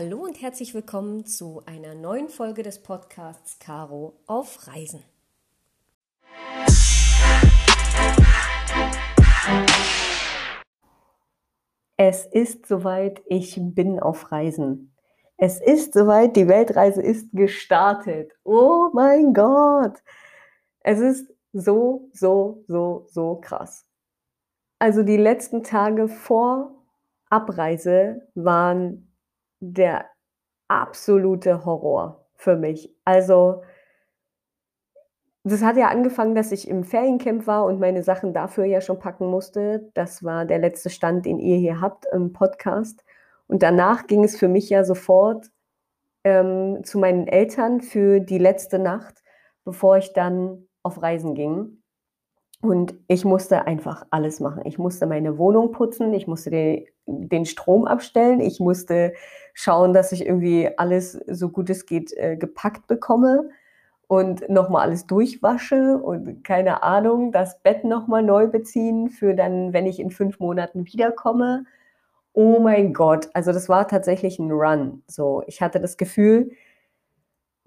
Hallo und herzlich willkommen zu einer neuen Folge des Podcasts Caro auf Reisen. Es ist soweit, ich bin auf Reisen. Es ist soweit, die Weltreise ist gestartet. Oh mein Gott! Es ist so, so, so, so krass. Also die letzten Tage vor Abreise waren der absolute Horror für mich. Also, das hat ja angefangen, dass ich im Feriencamp war und meine Sachen dafür ja schon packen musste. Das war der letzte Stand, den ihr hier habt im Podcast. Und danach ging es für mich ja sofort ähm, zu meinen Eltern für die letzte Nacht, bevor ich dann auf Reisen ging. Und ich musste einfach alles machen. Ich musste meine Wohnung putzen, ich musste den, den Strom abstellen, ich musste schauen, dass ich irgendwie alles so gut es geht äh, gepackt bekomme und nochmal alles durchwasche und keine Ahnung, das Bett nochmal neu beziehen für dann, wenn ich in fünf Monaten wiederkomme. Oh mein Gott, also das war tatsächlich ein Run. So, ich hatte das Gefühl,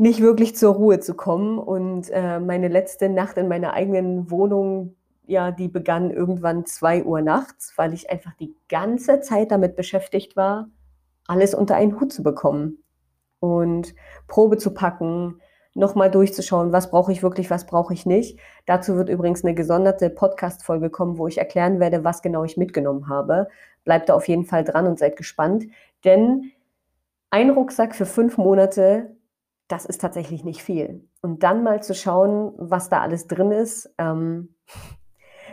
nicht wirklich zur Ruhe zu kommen. Und äh, meine letzte Nacht in meiner eigenen Wohnung, ja, die begann irgendwann zwei Uhr nachts, weil ich einfach die ganze Zeit damit beschäftigt war, alles unter einen Hut zu bekommen und Probe zu packen, nochmal durchzuschauen, was brauche ich wirklich, was brauche ich nicht. Dazu wird übrigens eine gesonderte Podcast-Folge kommen, wo ich erklären werde, was genau ich mitgenommen habe. Bleibt da auf jeden Fall dran und seid gespannt, denn ein Rucksack für fünf Monate das ist tatsächlich nicht viel. Und dann mal zu schauen, was da alles drin ist. Ähm,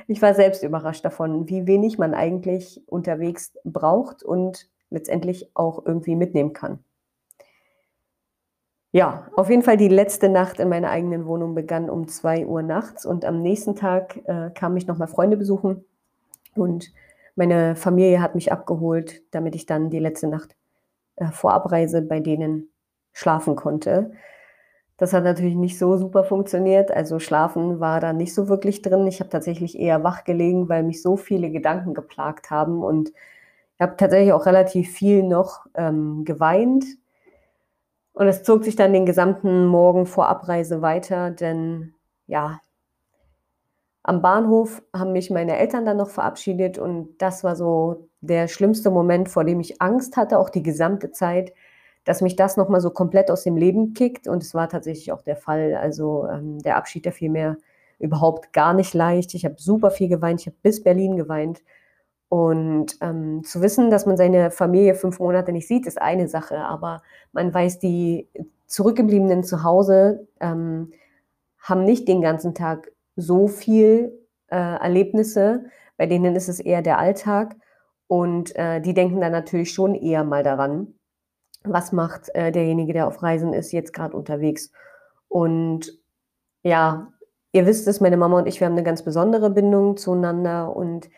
ich war selbst überrascht davon, wie wenig man eigentlich unterwegs braucht und letztendlich auch irgendwie mitnehmen kann. Ja, auf jeden Fall die letzte Nacht in meiner eigenen Wohnung begann um 2 Uhr nachts und am nächsten Tag äh, kam ich nochmal Freunde besuchen und meine Familie hat mich abgeholt, damit ich dann die letzte Nacht äh, vor Abreise bei denen schlafen konnte. Das hat natürlich nicht so super funktioniert. Also schlafen war da nicht so wirklich drin. Ich habe tatsächlich eher wach gelegen, weil mich so viele Gedanken geplagt haben und ich habe tatsächlich auch relativ viel noch ähm, geweint. Und es zog sich dann den gesamten Morgen vor Abreise weiter, denn ja, am Bahnhof haben mich meine Eltern dann noch verabschiedet und das war so der schlimmste Moment, vor dem ich Angst hatte, auch die gesamte Zeit, dass mich das nochmal so komplett aus dem Leben kickt. Und es war tatsächlich auch der Fall. Also ähm, der Abschied, der fiel mir überhaupt gar nicht leicht. Ich habe super viel geweint. Ich habe bis Berlin geweint. Und ähm, zu wissen, dass man seine Familie fünf Monate nicht sieht, ist eine Sache. Aber man weiß, die Zurückgebliebenen zu Hause ähm, haben nicht den ganzen Tag so viel äh, Erlebnisse. Bei denen ist es eher der Alltag. Und äh, die denken dann natürlich schon eher mal daran was macht äh, derjenige, der auf Reisen ist, jetzt gerade unterwegs. Und ja, ihr wisst es, meine Mama und ich, wir haben eine ganz besondere Bindung zueinander und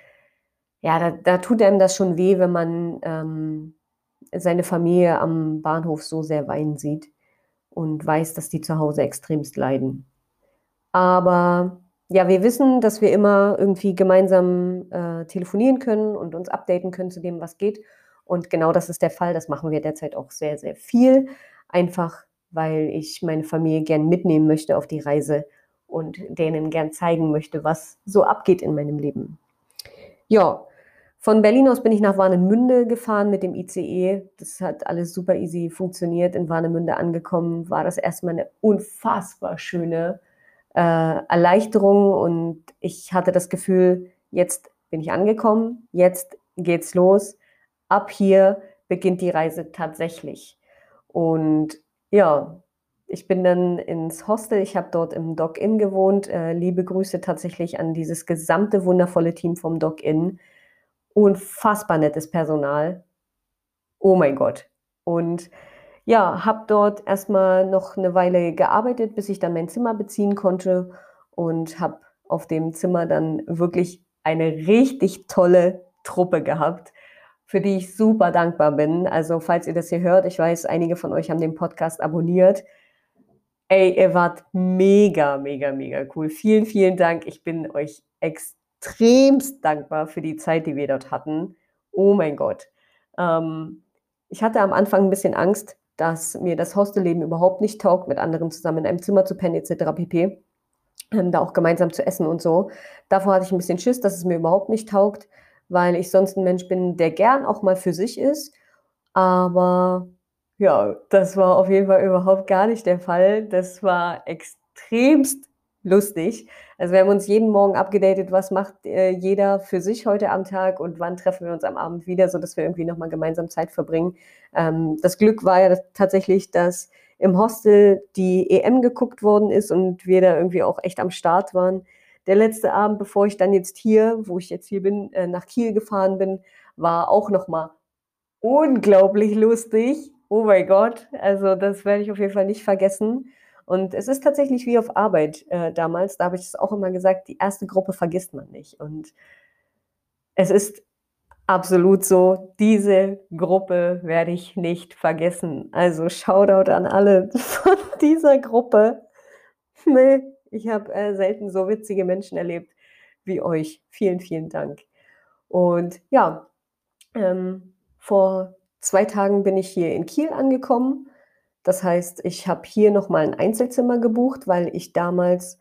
ja, da, da tut einem das schon weh, wenn man ähm, seine Familie am Bahnhof so sehr weinen sieht und weiß, dass die zu Hause extremst leiden. Aber ja, wir wissen, dass wir immer irgendwie gemeinsam äh, telefonieren können und uns updaten können zu dem, was geht. Und genau das ist der Fall. Das machen wir derzeit auch sehr, sehr viel. Einfach, weil ich meine Familie gern mitnehmen möchte auf die Reise und denen gern zeigen möchte, was so abgeht in meinem Leben. Ja, von Berlin aus bin ich nach Warnemünde gefahren mit dem ICE. Das hat alles super easy funktioniert. In Warnemünde angekommen war das erstmal eine unfassbar schöne äh, Erleichterung und ich hatte das Gefühl, jetzt bin ich angekommen, jetzt geht's los ab hier beginnt die Reise tatsächlich. Und ja, ich bin dann ins Hostel, ich habe dort im Dock-In gewohnt. Äh, liebe Grüße tatsächlich an dieses gesamte wundervolle Team vom Dock-In. Unfassbar nettes Personal. Oh mein Gott. Und ja, habe dort erstmal noch eine Weile gearbeitet, bis ich dann mein Zimmer beziehen konnte und habe auf dem Zimmer dann wirklich eine richtig tolle Truppe gehabt für die ich super dankbar bin. Also falls ihr das hier hört, ich weiß, einige von euch haben den Podcast abonniert. Ey, ihr wart mega, mega, mega cool. Vielen, vielen Dank. Ich bin euch extremst dankbar für die Zeit, die wir dort hatten. Oh mein Gott. Ähm, ich hatte am Anfang ein bisschen Angst, dass mir das Hostelleben überhaupt nicht taugt, mit anderen zusammen in einem Zimmer zu pennen etc. pp. Ähm, da auch gemeinsam zu essen und so. Davor hatte ich ein bisschen Schiss, dass es mir überhaupt nicht taugt, weil ich sonst ein Mensch bin, der gern auch mal für sich ist. Aber ja, das war auf jeden Fall überhaupt gar nicht der Fall. Das war extremst lustig. Also wir haben uns jeden Morgen abgedatet, was macht äh, jeder für sich heute am Tag und wann treffen wir uns am Abend wieder, sodass wir irgendwie nochmal gemeinsam Zeit verbringen. Ähm, das Glück war ja tatsächlich, dass im Hostel die EM geguckt worden ist und wir da irgendwie auch echt am Start waren. Der letzte Abend, bevor ich dann jetzt hier, wo ich jetzt hier bin, äh, nach Kiel gefahren bin, war auch nochmal unglaublich lustig. Oh mein Gott, also das werde ich auf jeden Fall nicht vergessen. Und es ist tatsächlich wie auf Arbeit äh, damals, da habe ich es auch immer gesagt, die erste Gruppe vergisst man nicht. Und es ist absolut so, diese Gruppe werde ich nicht vergessen. Also Shoutout an alle von dieser Gruppe. Nee, ich habe äh, selten so witzige Menschen erlebt wie euch. Vielen, vielen Dank. Und ja, ähm, vor zwei Tagen bin ich hier in Kiel angekommen das heißt, ich habe hier nochmal ein Einzelzimmer gebucht, weil ich damals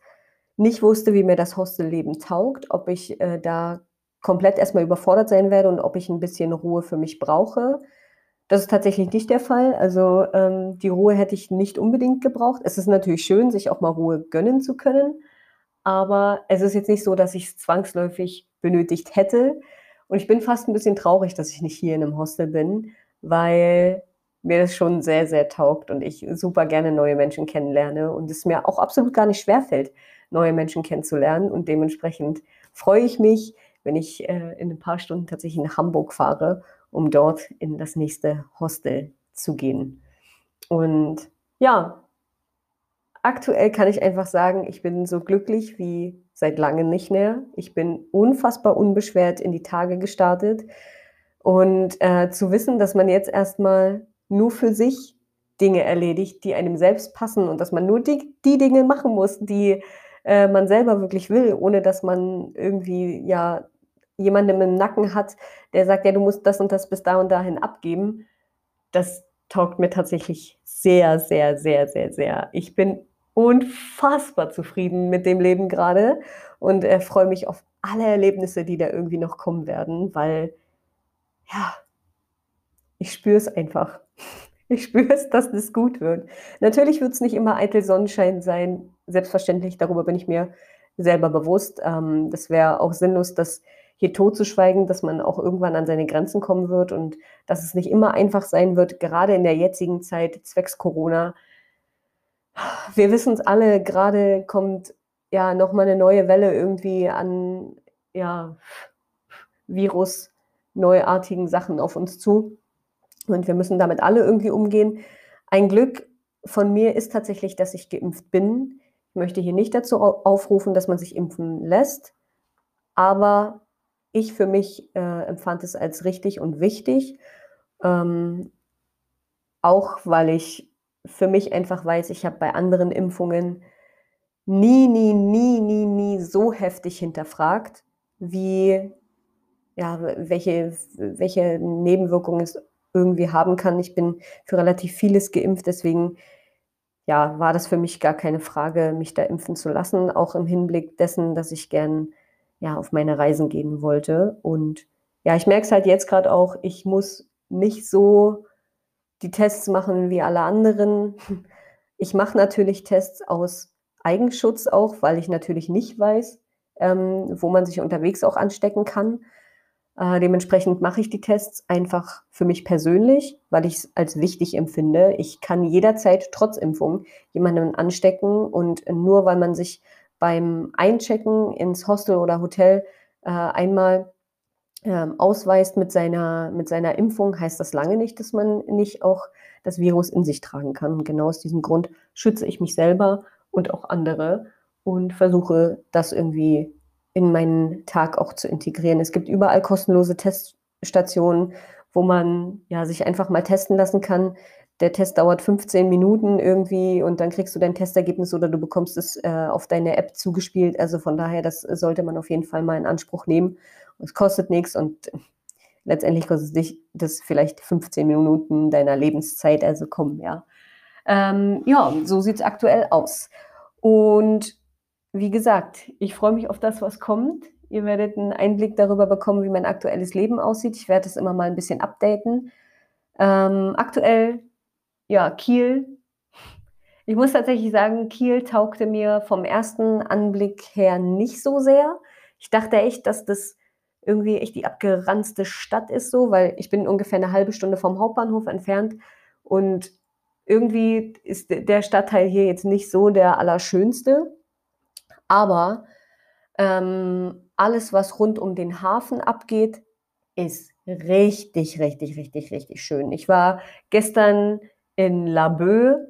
nicht wusste, wie mir das Hostelleben taugt, ob ich äh, da komplett erstmal überfordert sein werde und ob ich ein bisschen Ruhe für mich brauche. Das ist tatsächlich nicht der Fall. Also ähm, die Ruhe hätte ich nicht unbedingt gebraucht. Es ist natürlich schön, sich auch mal Ruhe gönnen zu können, aber es ist jetzt nicht so, dass ich es zwangsläufig benötigt hätte. Und ich bin fast ein bisschen traurig, dass ich nicht hier in einem Hostel bin, weil mir das schon sehr, sehr taugt und ich super gerne neue Menschen kennenlerne und es mir auch absolut gar nicht schwerfällt, neue Menschen kennenzulernen. Und dementsprechend freue ich mich, wenn ich äh, in ein paar Stunden tatsächlich nach Hamburg fahre, um dort in das nächste Hostel zu gehen. Und ja, aktuell kann ich einfach sagen, ich bin so glücklich wie seit langem nicht mehr. Ich bin unfassbar unbeschwert in die Tage gestartet. Und äh, zu wissen, dass man jetzt erstmal nur für sich Dinge erledigt, die einem selbst passen und dass man nur die, die Dinge machen muss, die äh, man selber wirklich will, ohne dass man irgendwie ja jemandem im Nacken hat, der sagt, ja, du musst das und das bis da und dahin abgeben. Das taugt mir tatsächlich sehr, sehr, sehr, sehr, sehr. Ich bin unfassbar zufrieden mit dem Leben gerade und äh, freue mich auf alle Erlebnisse, die da irgendwie noch kommen werden, weil ja, ich spüre es einfach. Ich spüre es, dass es gut wird. Natürlich wird es nicht immer eitel Sonnenschein sein. Selbstverständlich, darüber bin ich mir selber bewusst. Ähm, das wäre auch sinnlos, das hier totzuschweigen, dass man auch irgendwann an seine Grenzen kommen wird und dass es nicht immer einfach sein wird, gerade in der jetzigen Zeit zwecks Corona. Wir wissen es alle, gerade kommt ja nochmal eine neue Welle irgendwie an ja, Virus, neuartigen Sachen auf uns zu. Und wir müssen damit alle irgendwie umgehen. Ein Glück von mir ist tatsächlich, dass ich geimpft bin. Ich möchte hier nicht dazu aufrufen, dass man sich impfen lässt, aber ich für mich äh, empfand es als richtig und wichtig, ähm, auch weil ich für mich einfach weiß, ich habe bei anderen Impfungen nie, nie, nie, nie, nie so heftig hinterfragt, wie ja, welche, welche Nebenwirkungen es irgendwie haben kann. Ich bin für relativ vieles geimpft, deswegen ja, war das für mich gar keine Frage, mich da impfen zu lassen, auch im Hinblick dessen, dass ich gern ja, auf meine Reisen gehen wollte. Und ja, ich merke es halt jetzt gerade auch, ich muss nicht so die Tests machen wie alle anderen. Ich mache natürlich Tests aus Eigenschutz auch, weil ich natürlich nicht weiß, ähm, wo man sich unterwegs auch anstecken kann. Äh, dementsprechend mache ich die Tests einfach für mich persönlich, weil ich es als wichtig empfinde. Ich kann jederzeit trotz Impfung jemanden anstecken und nur weil man sich beim Einchecken ins Hostel oder Hotel äh, einmal ähm, ausweist mit seiner, mit seiner Impfung, heißt das lange nicht, dass man nicht auch das Virus in sich tragen kann. Und genau aus diesem Grund schütze ich mich selber und auch andere und versuche das irgendwie in meinen Tag auch zu integrieren. Es gibt überall kostenlose Teststationen, wo man ja sich einfach mal testen lassen kann. Der Test dauert 15 Minuten irgendwie und dann kriegst du dein Testergebnis oder du bekommst es äh, auf deine App zugespielt. Also von daher, das sollte man auf jeden Fall mal in Anspruch nehmen. Es kostet nichts und letztendlich kostet dich das vielleicht 15 Minuten deiner Lebenszeit, also komm, ja. Ähm, ja, so sieht es aktuell aus. Und wie gesagt, ich freue mich auf das, was kommt. Ihr werdet einen Einblick darüber bekommen, wie mein aktuelles Leben aussieht. Ich werde es immer mal ein bisschen updaten. Ähm, aktuell, ja, Kiel. Ich muss tatsächlich sagen, Kiel taugte mir vom ersten Anblick her nicht so sehr. Ich dachte echt, dass das irgendwie echt die abgeranzte Stadt ist, so, weil ich bin ungefähr eine halbe Stunde vom Hauptbahnhof entfernt und irgendwie ist der Stadtteil hier jetzt nicht so der allerschönste, aber ähm, alles, was rund um den Hafen abgeht, ist richtig, richtig, richtig, richtig schön. Ich war gestern in Laboe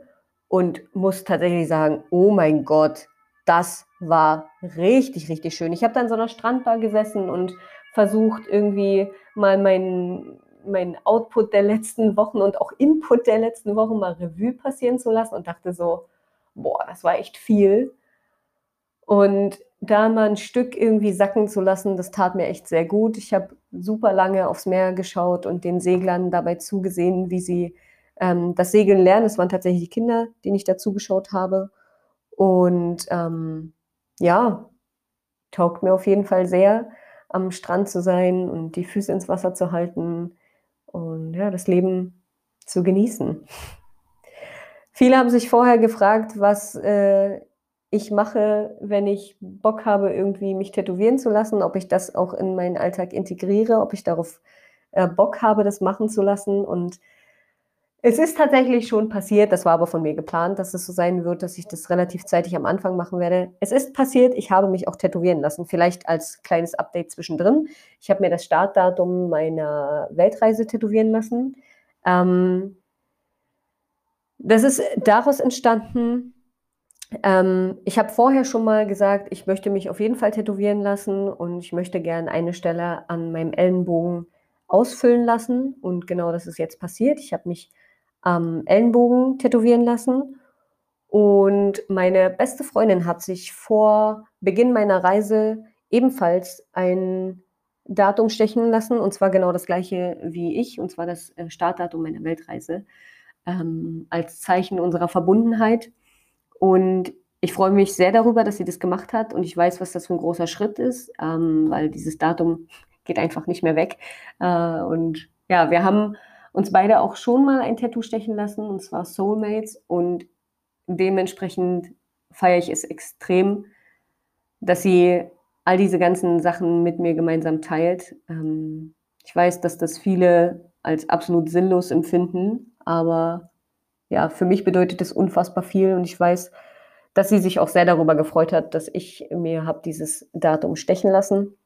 und muss tatsächlich sagen, oh mein Gott, das war richtig, richtig schön. Ich habe dann so einer Strandbar gesessen und versucht irgendwie mal meinen mein Output der letzten Wochen und auch Input der letzten Wochen mal Revue passieren zu lassen und dachte so, boah, das war echt viel. Und da mal ein Stück irgendwie sacken zu lassen, das tat mir echt sehr gut. Ich habe super lange aufs Meer geschaut und den Seglern dabei zugesehen, wie sie ähm, das Segeln lernen. Es waren tatsächlich die Kinder, denen ich dazu geschaut habe. Und ähm, ja, taugt mir auf jeden Fall sehr, am Strand zu sein und die Füße ins Wasser zu halten und ja, das Leben zu genießen. Viele haben sich vorher gefragt, was äh, ich mache, wenn ich Bock habe, irgendwie mich tätowieren zu lassen, ob ich das auch in meinen Alltag integriere, ob ich darauf äh, Bock habe, das machen zu lassen. Und es ist tatsächlich schon passiert, das war aber von mir geplant, dass es so sein wird, dass ich das relativ zeitig am Anfang machen werde. Es ist passiert, ich habe mich auch tätowieren lassen, vielleicht als kleines Update zwischendrin. Ich habe mir das Startdatum meiner Weltreise tätowieren lassen. Ähm, das ist daraus entstanden, ähm, ich habe vorher schon mal gesagt, ich möchte mich auf jeden Fall tätowieren lassen und ich möchte gerne eine Stelle an meinem Ellenbogen ausfüllen lassen. Und genau das ist jetzt passiert. Ich habe mich am Ellenbogen tätowieren lassen. Und meine beste Freundin hat sich vor Beginn meiner Reise ebenfalls ein Datum stechen lassen, und zwar genau das gleiche wie ich, und zwar das äh, Startdatum meiner Weltreise, ähm, als Zeichen unserer Verbundenheit. Und ich freue mich sehr darüber, dass sie das gemacht hat und ich weiß, was das für ein großer Schritt ist, ähm, weil dieses Datum geht einfach nicht mehr weg. Äh, und ja, wir haben uns beide auch schon mal ein Tattoo stechen lassen, und zwar Soulmates. Und dementsprechend feiere ich es extrem, dass sie all diese ganzen Sachen mit mir gemeinsam teilt. Ähm, ich weiß, dass das viele als absolut sinnlos empfinden, aber ja, für mich bedeutet es unfassbar viel und ich weiß, dass sie sich auch sehr darüber gefreut hat, dass ich mir habe dieses Datum stechen lassen.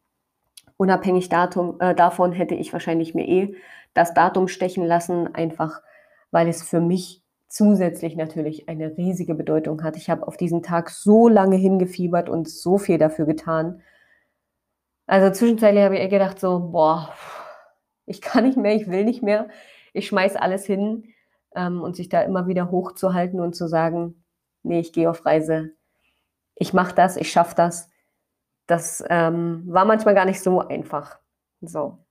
Unabhängig Datum, äh, davon hätte ich wahrscheinlich mir eh das Datum stechen lassen, einfach weil es für mich zusätzlich natürlich eine riesige Bedeutung hat. Ich habe auf diesen Tag so lange hingefiebert und so viel dafür getan. Also zwischenzeitlich habe ich gedacht so, boah, ich kann nicht mehr, ich will nicht mehr. Ich schmeiß alles hin ähm, und sich da immer wieder hochzuhalten und zu sagen, nee, ich gehe auf Reise, ich mache das, ich schaffe das. Das ähm, war manchmal gar nicht so einfach. So.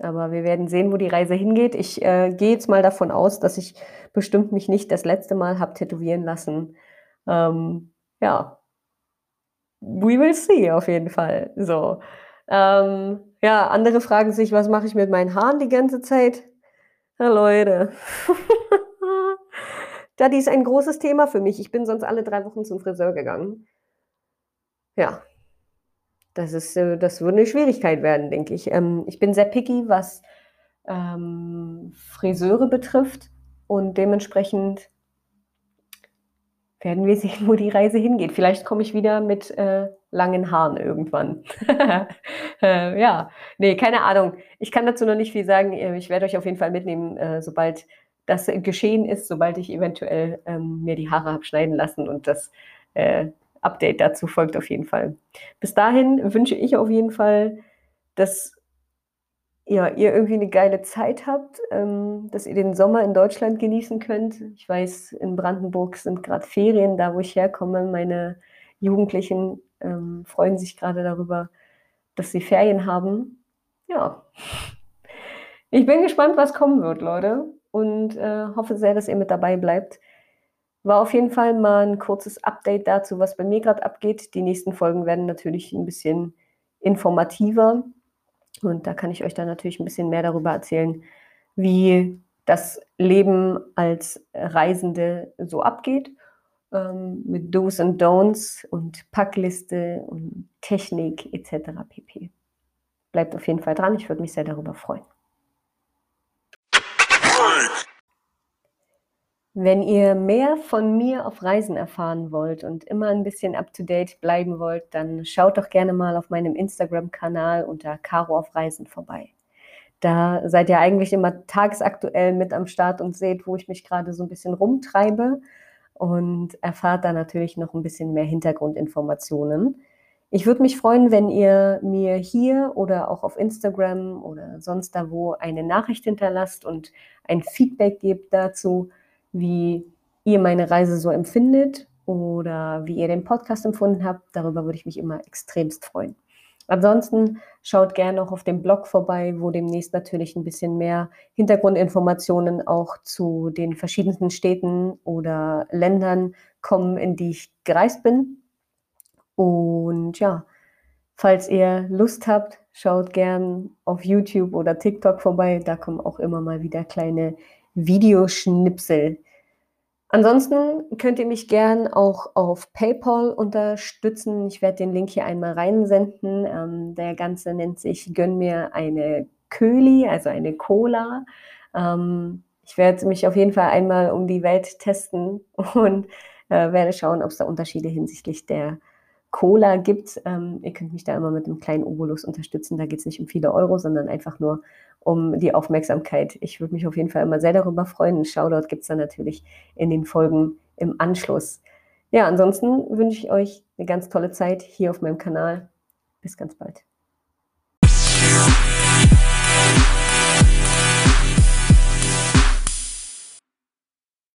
Aber wir werden sehen, wo die Reise hingeht. Ich äh, gehe jetzt mal davon aus, dass ich bestimmt mich nicht das letzte Mal habe tätowieren lassen. Ähm, ja, we will see auf jeden Fall. So. Ähm, ja, andere fragen sich, was mache ich mit meinen Haaren die ganze Zeit? Ja, Leute. das ist ein großes Thema für mich. Ich bin sonst alle drei Wochen zum Friseur gegangen. Ja, das, ist, äh, das würde eine Schwierigkeit werden, denke ich. Ähm, ich bin sehr picky, was ähm, Friseure betrifft und dementsprechend werden wir sehen, wo die Reise hingeht. Vielleicht komme ich wieder mit äh, langen Haaren irgendwann. äh, ja, nee, keine Ahnung. Ich kann dazu noch nicht viel sagen. Äh, ich werde euch auf jeden Fall mitnehmen, äh, sobald das geschehen ist, sobald ich eventuell ähm, mir die Haare habe schneiden lassen und das äh, Update dazu folgt auf jeden Fall. Bis dahin wünsche ich auf jeden Fall, dass ja, ihr irgendwie eine geile Zeit habt, ähm, dass ihr den Sommer in Deutschland genießen könnt. Ich weiß, in Brandenburg sind gerade Ferien, da wo ich herkomme. Meine Jugendlichen ähm, freuen sich gerade darüber, dass sie Ferien haben. Ja, Ich bin gespannt, was kommen wird, Leute, und äh, hoffe sehr, dass ihr mit dabei bleibt. War auf jeden Fall mal ein kurzes Update dazu, was bei mir gerade abgeht. Die nächsten Folgen werden natürlich ein bisschen informativer und da kann ich euch dann natürlich ein bisschen mehr darüber erzählen, wie das Leben als Reisende so abgeht, ähm, mit Do's und Don'ts und Packliste und Technik etc. pp. Bleibt auf jeden Fall dran, ich würde mich sehr darüber freuen. Wenn ihr mehr von mir auf Reisen erfahren wollt und immer ein bisschen up-to-date bleiben wollt, dann schaut doch gerne mal auf meinem Instagram-Kanal unter Caro auf Reisen vorbei. Da seid ihr eigentlich immer tagesaktuell mit am Start und seht, wo ich mich gerade so ein bisschen rumtreibe und erfahrt da natürlich noch ein bisschen mehr Hintergrundinformationen. Ich würde mich freuen, wenn ihr mir hier oder auch auf Instagram oder sonst da wo eine Nachricht hinterlasst und ein Feedback gebt dazu, wie ihr meine Reise so empfindet oder wie ihr den Podcast empfunden habt. Darüber würde ich mich immer extremst freuen. Ansonsten schaut gerne auch auf dem Blog vorbei, wo demnächst natürlich ein bisschen mehr Hintergrundinformationen auch zu den verschiedensten Städten oder Ländern kommen, in die ich gereist bin. Und ja, falls ihr Lust habt, schaut gern auf YouTube oder TikTok vorbei. Da kommen auch immer mal wieder kleine Videoschnipsel. Ansonsten könnt ihr mich gern auch auf PayPal unterstützen. Ich werde den Link hier einmal reinsenden. Ähm, der Ganze nennt sich Gönn mir eine Köli, also eine Cola. Ähm, ich werde mich auf jeden Fall einmal um die Welt testen und äh, werde schauen, ob es da Unterschiede hinsichtlich der Cola gibt. Ähm, ihr könnt mich da immer mit einem kleinen Obolus unterstützen. Da geht es nicht um viele Euro, sondern einfach nur um die Aufmerksamkeit. Ich würde mich auf jeden Fall immer sehr darüber freuen. Ein Shoutout gibt es dann natürlich in den Folgen im Anschluss. Ja, ansonsten wünsche ich euch eine ganz tolle Zeit hier auf meinem Kanal. Bis ganz bald.